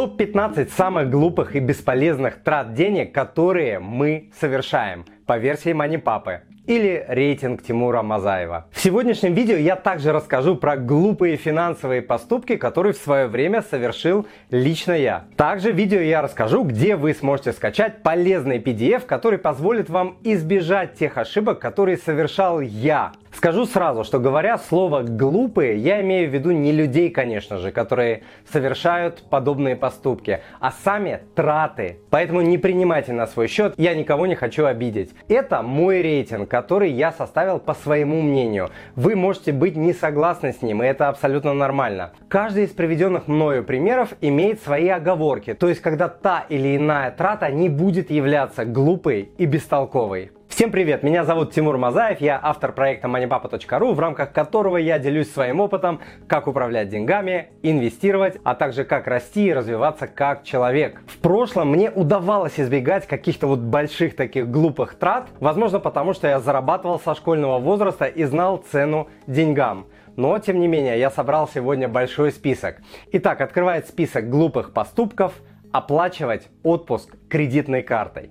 Топ-15 самых глупых и бесполезных трат денег, которые мы совершаем по версии Мани Папы или рейтинг Тимура Мазаева. В сегодняшнем видео я также расскажу про глупые финансовые поступки, которые в свое время совершил лично я. Также в видео я расскажу, где вы сможете скачать полезный PDF, который позволит вам избежать тех ошибок, которые совершал я Скажу сразу, что говоря слово «глупые», я имею в виду не людей, конечно же, которые совершают подобные поступки, а сами траты. Поэтому не принимайте на свой счет, я никого не хочу обидеть. Это мой рейтинг, который я составил по своему мнению. Вы можете быть не согласны с ним, и это абсолютно нормально. Каждый из приведенных мною примеров имеет свои оговорки, то есть когда та или иная трата не будет являться глупой и бестолковой. Всем привет, меня зовут Тимур Мазаев, я автор проекта moneypapa.ru, в рамках которого я делюсь своим опытом, как управлять деньгами, инвестировать, а также как расти и развиваться как человек. В прошлом мне удавалось избегать каких-то вот больших таких глупых трат, возможно потому, что я зарабатывал со школьного возраста и знал цену деньгам. Но, тем не менее, я собрал сегодня большой список. Итак, открывает список глупых поступков – оплачивать отпуск кредитной картой.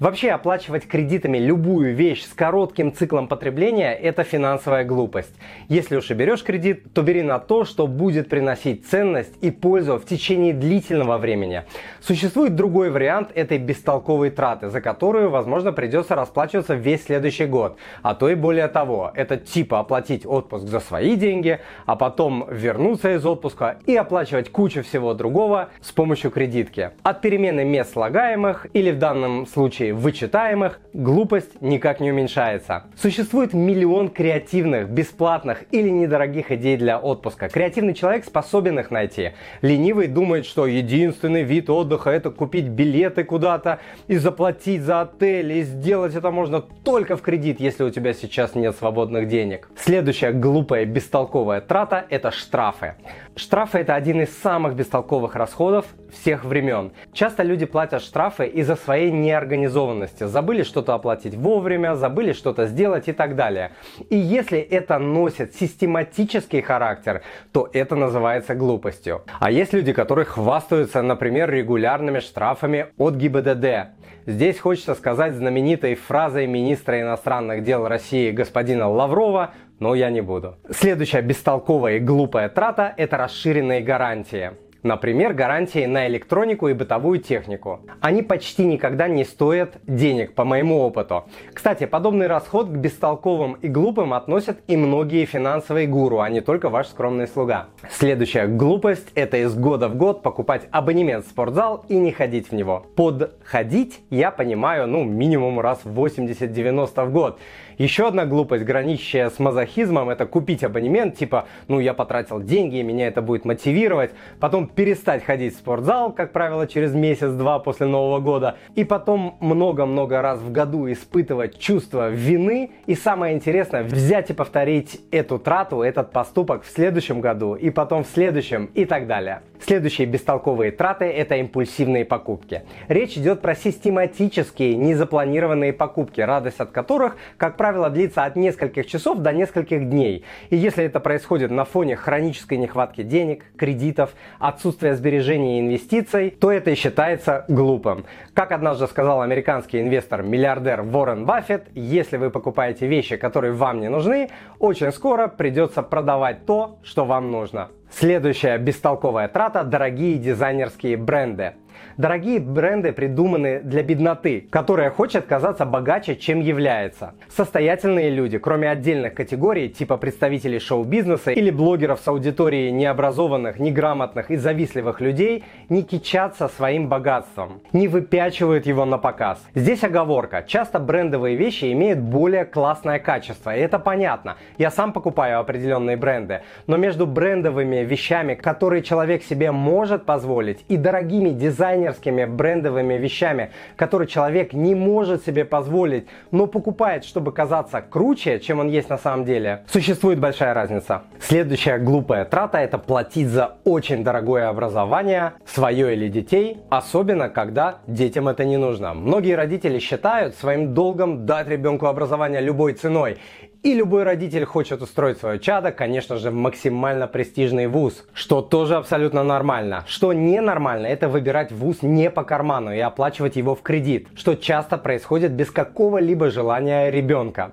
Вообще оплачивать кредитами любую вещь с коротким циклом потребления – это финансовая глупость. Если уж и берешь кредит, то бери на то, что будет приносить ценность и пользу в течение длительного времени. Существует другой вариант этой бестолковой траты, за которую, возможно, придется расплачиваться весь следующий год. А то и более того, это типа оплатить отпуск за свои деньги, а потом вернуться из отпуска и оплачивать кучу всего другого с помощью кредитки. От перемены мест слагаемых или в данном случае вычитаемых, глупость никак не уменьшается. Существует миллион креативных, бесплатных или недорогих идей для отпуска. Креативный человек способен их найти. Ленивый думает, что единственный вид отдыха это купить билеты куда-то и заплатить за отель. И сделать это можно только в кредит, если у тебя сейчас нет свободных денег. Следующая глупая, бестолковая трата – это штрафы. Штрафы – это один из самых бестолковых расходов всех времен. Часто люди платят штрафы из-за своей неорганизованности. Забыли что-то оплатить вовремя, забыли что-то сделать и так далее. И если это носит систематический характер, то это называется глупостью. А есть люди, которые хвастаются, например, регулярными штрафами от ГИБДД. Здесь хочется сказать знаменитой фразой министра иностранных дел России господина Лаврова но я не буду. Следующая бестолковая и глупая трата – это расширенные гарантии. Например, гарантии на электронику и бытовую технику. Они почти никогда не стоят денег, по моему опыту. Кстати, подобный расход к бестолковым и глупым относят и многие финансовые гуру, а не только ваш скромный слуга. Следующая глупость – это из года в год покупать абонемент в спортзал и не ходить в него. Под «ходить» я понимаю, ну, минимум раз в 80-90 в год. Еще одна глупость, граничащая с мазохизмом, это купить абонемент, типа, ну я потратил деньги, меня это будет мотивировать, потом перестать ходить в спортзал, как правило, через месяц-два после Нового года, и потом много-много раз в году испытывать чувство вины, и самое интересное, взять и повторить эту трату, этот поступок в следующем году, и потом в следующем, и так далее. Следующие бестолковые траты – это импульсивные покупки. Речь идет про систематические, незапланированные покупки, радость от которых, как правило, длится от нескольких часов до нескольких дней. И если это происходит на фоне хронической нехватки денег, кредитов, отсутствия сбережений и инвестиций, то это и считается глупым. Как однажды сказал американский инвестор-миллиардер Уоррен Баффет, если вы покупаете вещи, которые вам не нужны, очень скоро придется продавать то, что вам нужно. Следующая бестолковая трата – дорогие дизайнерские бренды. Дорогие бренды придуманы для бедноты, которая хочет казаться богаче, чем является. Состоятельные люди, кроме отдельных категорий, типа представителей шоу-бизнеса или блогеров с аудиторией необразованных, неграмотных и завистливых людей, не кичатся своим богатством, не выпячивают его на показ. Здесь оговорка. Часто брендовые вещи имеют более классное качество, и это понятно. Я сам покупаю определенные бренды, но между брендовыми вещами, которые человек себе может позволить, и дорогими дизайнерами, дизайнерскими брендовыми вещами, которые человек не может себе позволить, но покупает, чтобы казаться круче, чем он есть на самом деле, существует большая разница. Следующая глупая трата – это платить за очень дорогое образование, свое или детей, особенно когда детям это не нужно. Многие родители считают своим долгом дать ребенку образование любой ценой. И любой родитель хочет устроить свое чадо, конечно же, в максимально престижный вуз, что тоже абсолютно нормально. Что ненормально, это выбирать вуз не по карману и оплачивать его в кредит, что часто происходит без какого-либо желания ребенка.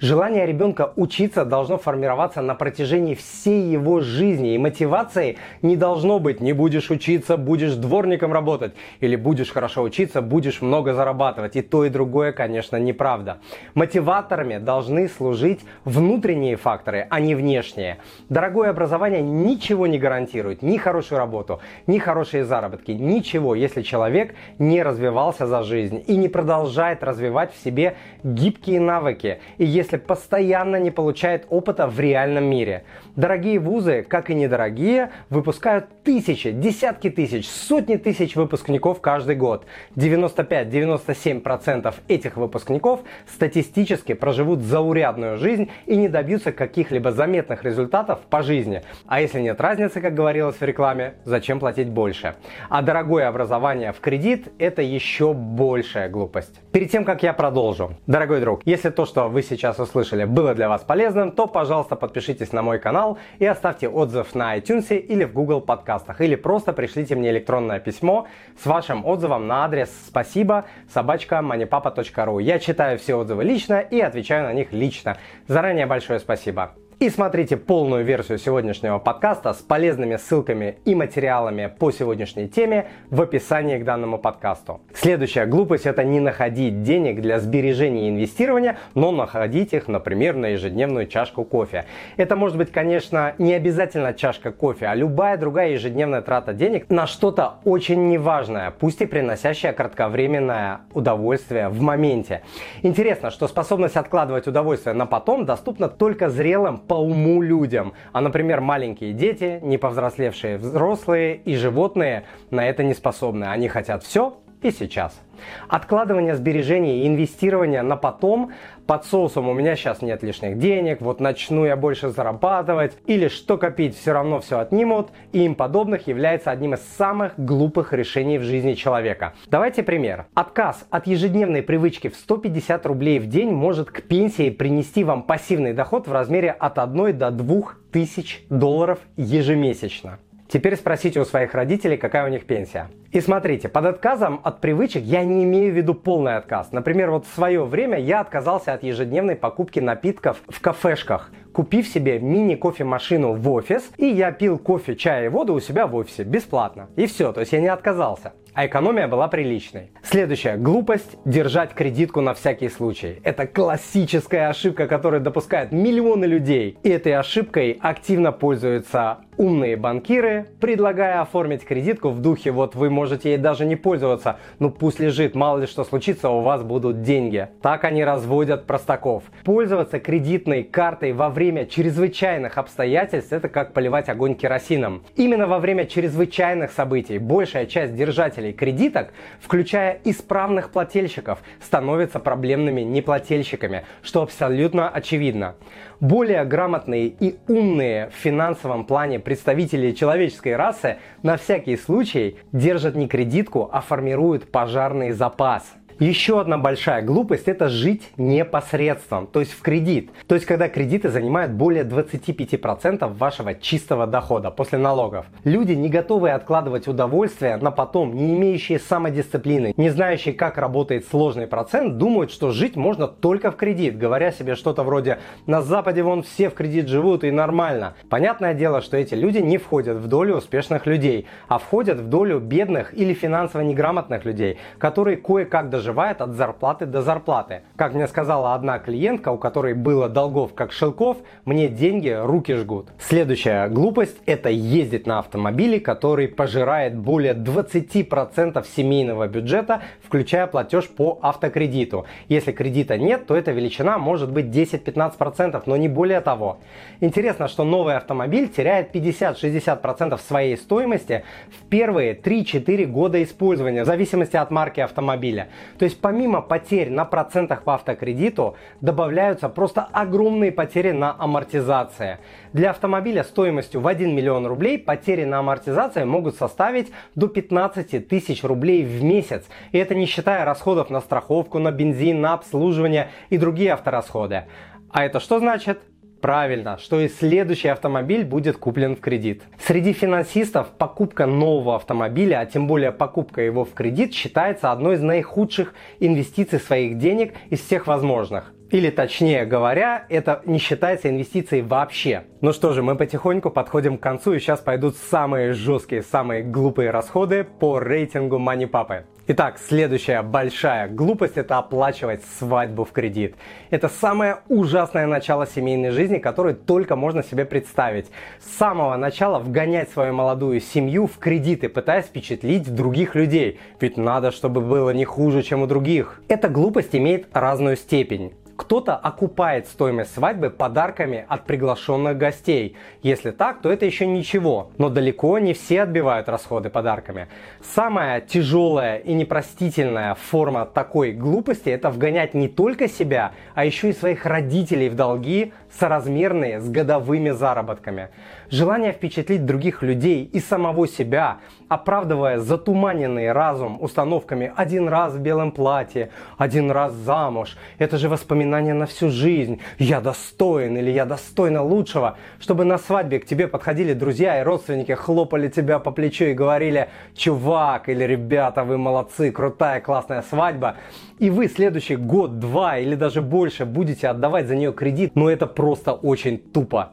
Желание ребенка учиться должно формироваться на протяжении всей его жизни. И мотивацией не должно быть «не будешь учиться, будешь дворником работать» или «будешь хорошо учиться, будешь много зарабатывать». И то, и другое, конечно, неправда. Мотиваторами должны служить внутренние факторы, а не внешние. Дорогое образование ничего не гарантирует. Ни хорошую работу, ни хорошие заработки. Ничего, если человек не развивался за жизнь и не продолжает развивать в себе гибкие навыки. И если если постоянно не получает опыта в реальном мире. Дорогие вузы, как и недорогие, выпускают тысячи, десятки тысяч, сотни тысяч выпускников каждый год. 95-97% этих выпускников статистически проживут заурядную жизнь и не добьются каких-либо заметных результатов по жизни. А если нет разницы, как говорилось в рекламе, зачем платить больше? А дорогое образование в кредит – это еще большая глупость. Перед тем, как я продолжу, дорогой друг, если то, что вы сейчас услышали, было для вас полезным, то, пожалуйста, подпишитесь на мой канал и оставьте отзыв на iTunes или в Google подкастах. Или просто пришлите мне электронное письмо с вашим отзывом на адрес спасибо собачка moneypapa.ru. Я читаю все отзывы лично и отвечаю на них лично. Заранее большое спасибо. И смотрите полную версию сегодняшнего подкаста с полезными ссылками и материалами по сегодняшней теме в описании к данному подкасту. Следующая глупость – это не находить денег для сбережения и инвестирования, но находить их, например, на ежедневную чашку кофе. Это может быть, конечно, не обязательно чашка кофе, а любая другая ежедневная трата денег на что-то очень неважное, пусть и приносящее кратковременное удовольствие в моменте. Интересно, что способность откладывать удовольствие на потом доступна только зрелым по уму людям. А, например, маленькие дети, не повзрослевшие взрослые и животные на это не способны. Они хотят все и сейчас. Откладывание сбережений и инвестирование на потом под соусом у меня сейчас нет лишних денег, вот начну я больше зарабатывать, или что копить, все равно все отнимут, и им подобных является одним из самых глупых решений в жизни человека. Давайте пример. Отказ от ежедневной привычки в 150 рублей в день может к пенсии принести вам пассивный доход в размере от 1 до 2 тысяч долларов ежемесячно. Теперь спросите у своих родителей, какая у них пенсия. И смотрите, под отказом от привычек я не имею в виду полный отказ. Например, вот в свое время я отказался от ежедневной покупки напитков в кафешках, купив себе мини-кофемашину в офис, и я пил кофе, чай и воду у себя в офисе бесплатно. И все, то есть я не отказался а экономия была приличной. Следующая глупость – держать кредитку на всякий случай. Это классическая ошибка, которую допускают миллионы людей. И этой ошибкой активно пользуются умные банкиры, предлагая оформить кредитку в духе вот вы можете ей даже не пользоваться, ну пусть лежит, мало ли что случится, у вас будут деньги. Так они разводят простаков. Пользоваться кредитной картой во время чрезвычайных обстоятельств – это как поливать огонь керосином. Именно во время чрезвычайных событий большая часть держателей кредиток, включая исправных плательщиков, становятся проблемными неплательщиками, что абсолютно очевидно. Более грамотные и умные в финансовом плане представители человеческой расы на всякий случай держат не кредитку, а формируют пожарный запас – еще одна большая глупость – это жить непосредством, то есть в кредит. То есть когда кредиты занимают более 25% вашего чистого дохода после налогов. Люди, не готовые откладывать удовольствие на потом, не имеющие самодисциплины, не знающие, как работает сложный процент, думают, что жить можно только в кредит, говоря себе что-то вроде «на Западе вон все в кредит живут и нормально». Понятное дело, что эти люди не входят в долю успешных людей, а входят в долю бедных или финансово неграмотных людей, которые кое-как даже проживает от зарплаты до зарплаты. Как мне сказала одна клиентка, у которой было долгов как шелков, мне деньги руки жгут. Следующая глупость – это ездить на автомобиле, который пожирает более 20% семейного бюджета, включая платеж по автокредиту. Если кредита нет, то эта величина может быть 10-15%, но не более того. Интересно, что новый автомобиль теряет 50-60% своей стоимости в первые 3-4 года использования, в зависимости от марки автомобиля. То есть помимо потерь на процентах по автокредиту добавляются просто огромные потери на амортизации. Для автомобиля стоимостью в 1 миллион рублей потери на амортизации могут составить до 15 тысяч рублей в месяц. И это не считая расходов на страховку, на бензин, на обслуживание и другие авторасходы. А это что значит? Правильно, что и следующий автомобиль будет куплен в кредит. Среди финансистов покупка нового автомобиля, а тем более покупка его в кредит, считается одной из наихудших инвестиций своих денег из всех возможных. Или точнее говоря, это не считается инвестицией вообще. Ну что же, мы потихоньку подходим к концу и сейчас пойдут самые жесткие, самые глупые расходы по рейтингу Money Папы. Итак, следующая большая глупость – это оплачивать свадьбу в кредит. Это самое ужасное начало семейной жизни, которое только можно себе представить. С самого начала вгонять свою молодую семью в кредиты, пытаясь впечатлить других людей. Ведь надо, чтобы было не хуже, чем у других. Эта глупость имеет разную степень. Кто-то окупает стоимость свадьбы подарками от приглашенных гостей. Если так, то это еще ничего. Но далеко не все отбивают расходы подарками. Самая тяжелая и непростительная форма такой глупости это вгонять не только себя, а еще и своих родителей в долги, соразмерные с годовыми заработками. Желание впечатлить других людей и самого себя, оправдывая затуманенный разум установками «один раз в белом платье», «один раз замуж», это же воспоминание на всю жизнь, «я достоин» или «я достойна лучшего», чтобы на свадьбе к тебе подходили друзья и родственники, хлопали тебя по плечу и говорили «чувак» или «ребята, вы молодцы, крутая, классная свадьба», и вы следующий год, два или даже больше будете отдавать за нее кредит, но это просто очень тупо.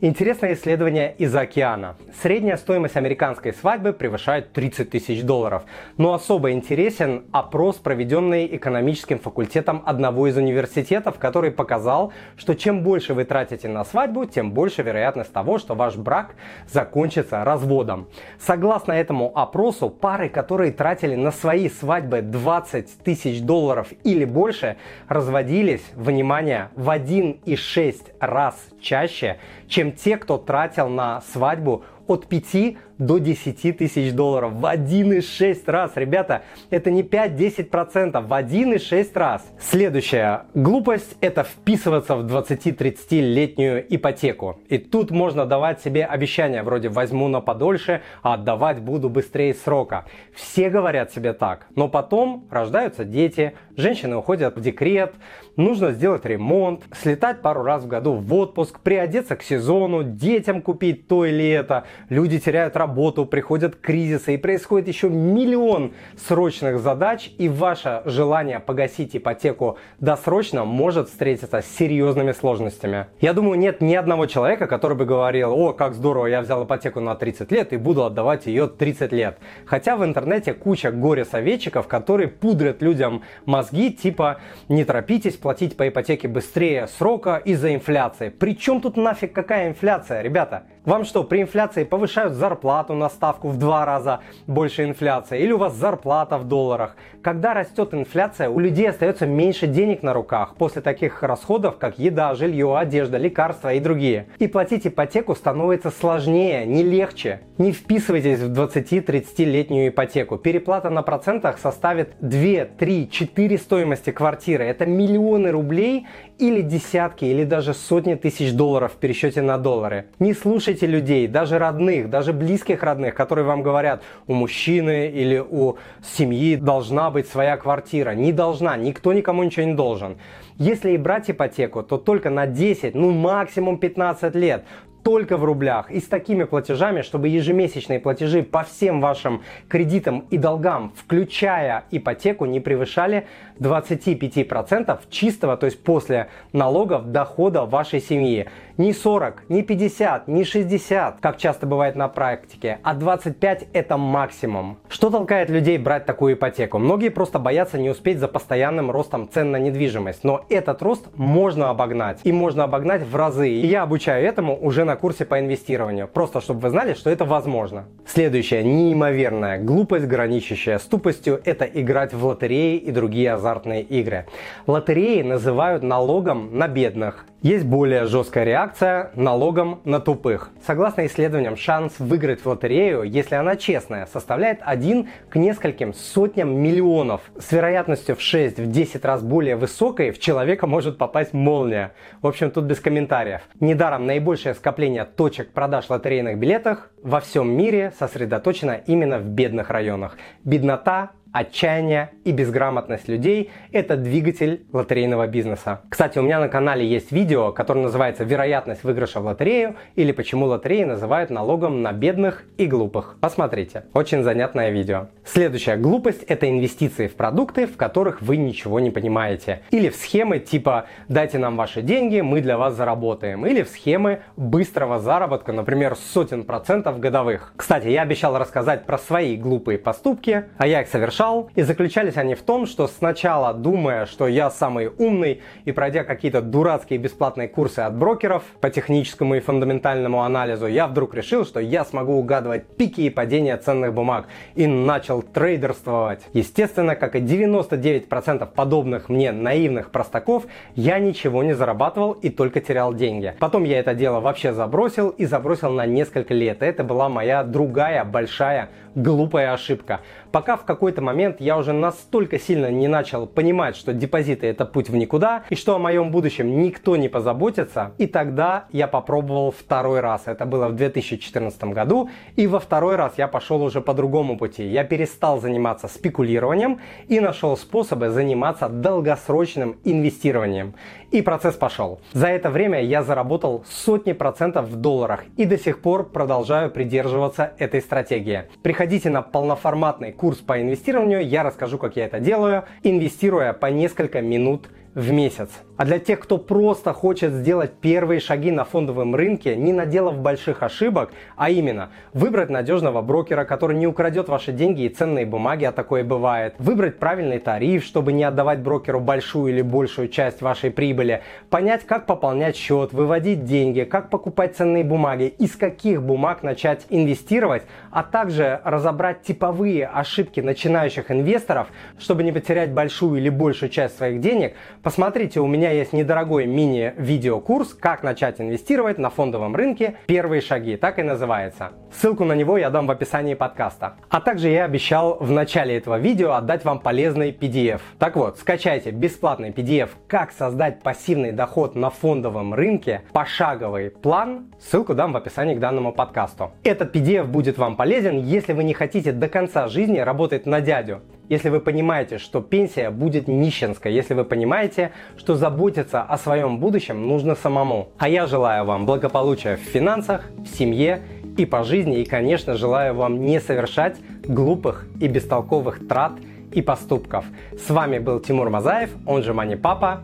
Интересное исследование из океана. Средняя стоимость американской свадьбы превышает 30 тысяч долларов. Но особо интересен опрос, проведенный экономическим факультетом одного из университетов, который показал, что чем больше вы тратите на свадьбу, тем больше вероятность того, что ваш брак закончится разводом. Согласно этому опросу, пары, которые тратили на свои свадьбы 20 тысяч долларов или больше, разводились, внимание, в 1,6 раз чаще, чем те, кто тратил на свадьбу от 5 до 10 тысяч долларов в 1,6 раз. Ребята, это не 5-10%, в 1,6 раз. Следующая глупость – это вписываться в 20-30-летнюю ипотеку. И тут можно давать себе обещания вроде «возьму на подольше, а отдавать буду быстрее срока». Все говорят себе так, но потом рождаются дети, женщины уходят в декрет, нужно сделать ремонт, слетать пару раз в году в отпуск, приодеться к сезону, детям купить то или это. Люди теряют работу приходят кризисы и происходит еще миллион срочных задач, и ваше желание погасить ипотеку досрочно может встретиться с серьезными сложностями. Я думаю, нет ни одного человека, который бы говорил, о, как здорово, я взял ипотеку на 30 лет и буду отдавать ее 30 лет. Хотя в интернете куча горе-советчиков, которые пудрят людям мозги, типа, не торопитесь платить по ипотеке быстрее срока из-за инфляции. Причем тут нафиг какая инфляция, ребята? Вам что, при инфляции повышают зарплату на ставку в два раза больше инфляции? Или у вас зарплата в долларах? Когда растет инфляция, у людей остается меньше денег на руках после таких расходов, как еда, жилье, одежда, лекарства и другие. И платить ипотеку становится сложнее, не легче. Не вписывайтесь в 20-30-летнюю ипотеку. Переплата на процентах составит 2, 3, 4 стоимости квартиры. Это миллионы рублей или десятки, или даже сотни тысяч долларов в пересчете на доллары. Не слушайте людей, даже родных, даже близких родных, которые вам говорят, у мужчины или у семьи должна быть своя квартира. Не должна, никто никому ничего не должен. Если и брать ипотеку, то только на 10, ну максимум 15 лет только в рублях и с такими платежами, чтобы ежемесячные платежи по всем вашим кредитам и долгам, включая ипотеку, не превышали 25% чистого, то есть после налогов дохода вашей семьи. Не 40, не 50, не 60, как часто бывает на практике, а 25 это максимум. Что толкает людей брать такую ипотеку? Многие просто боятся не успеть за постоянным ростом цен на недвижимость, но этот рост можно обогнать и можно обогнать в разы. И я обучаю этому уже на курсе по инвестированию, просто чтобы вы знали, что это возможно. Следующая неимоверная глупость, граничащая с тупостью, это играть в лотереи и другие азартные игры. Лотереи называют налогом на бедных. Есть более жесткая реакция налогом на тупых. Согласно исследованиям, шанс выиграть в лотерею, если она честная, составляет 1 к нескольким сотням миллионов. С вероятностью в 6-10 раз более высокой в человека может попасть молния. В общем, тут без комментариев. Недаром наибольшее скопление точек продаж лотерейных билетов во всем мире сосредоточено именно в бедных районах. Беднота отчаяние и безграмотность людей – это двигатель лотерейного бизнеса. Кстати, у меня на канале есть видео, которое называется «Вероятность выигрыша в лотерею» или «Почему лотереи называют налогом на бедных и глупых». Посмотрите. Очень занятное видео. Следующая глупость – это инвестиции в продукты, в которых вы ничего не понимаете. Или в схемы типа «дайте нам ваши деньги, мы для вас заработаем». Или в схемы быстрого заработка, например, сотен процентов годовых. Кстати, я обещал рассказать про свои глупые поступки, а я их совершал. И заключались они в том, что сначала думая, что я самый умный и пройдя какие-то дурацкие бесплатные курсы от брокеров по техническому и фундаментальному анализу, я вдруг решил, что я смогу угадывать пики и падения ценных бумаг и начал трейдерствовать. Естественно, как и 99% подобных мне наивных простаков, я ничего не зарабатывал и только терял деньги. Потом я это дело вообще забросил и забросил на несколько лет. Это была моя другая большая глупая ошибка. Пока в какой-то момент я уже настолько сильно не начал понимать, что депозиты это путь в никуда, и что о моем будущем никто не позаботится, и тогда я попробовал второй раз. Это было в 2014 году, и во второй раз я пошел уже по другому пути. Я перестал заниматься спекулированием и нашел способы заниматься долгосрочным инвестированием. И процесс пошел. За это время я заработал сотни процентов в долларах и до сих пор продолжаю придерживаться этой стратегии. Приходите на полноформатный курс по инвестированию, я расскажу, как я это делаю, инвестируя по несколько минут в месяц. А для тех, кто просто хочет сделать первые шаги на фондовом рынке, не наделав больших ошибок, а именно выбрать надежного брокера, который не украдет ваши деньги и ценные бумаги, а такое бывает, выбрать правильный тариф, чтобы не отдавать брокеру большую или большую часть вашей прибыли, понять, как пополнять счет, выводить деньги, как покупать ценные бумаги, из каких бумаг начать инвестировать, а также разобрать типовые ошибки начинающих инвесторов, чтобы не потерять большую или большую часть своих денег, посмотрите, у меня есть недорогой мини-видеокурс «Как начать инвестировать на фондовом рынке. Первые шаги». Так и называется. Ссылку на него я дам в описании подкаста. А также я обещал в начале этого видео отдать вам полезный PDF. Так вот, скачайте бесплатный PDF «Как создать пассивный доход на фондовом рынке. Пошаговый план». Ссылку дам в описании к данному подкасту. Этот PDF будет вам полезен, если вы не хотите до конца жизни работать на дядю если вы понимаете, что пенсия будет нищенской, если вы понимаете, что заботиться о своем будущем нужно самому. А я желаю вам благополучия в финансах, в семье и по жизни, и, конечно, желаю вам не совершать глупых и бестолковых трат и поступков. С вами был Тимур Мазаев, он же Мани Папа.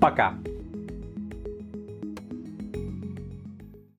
Пока!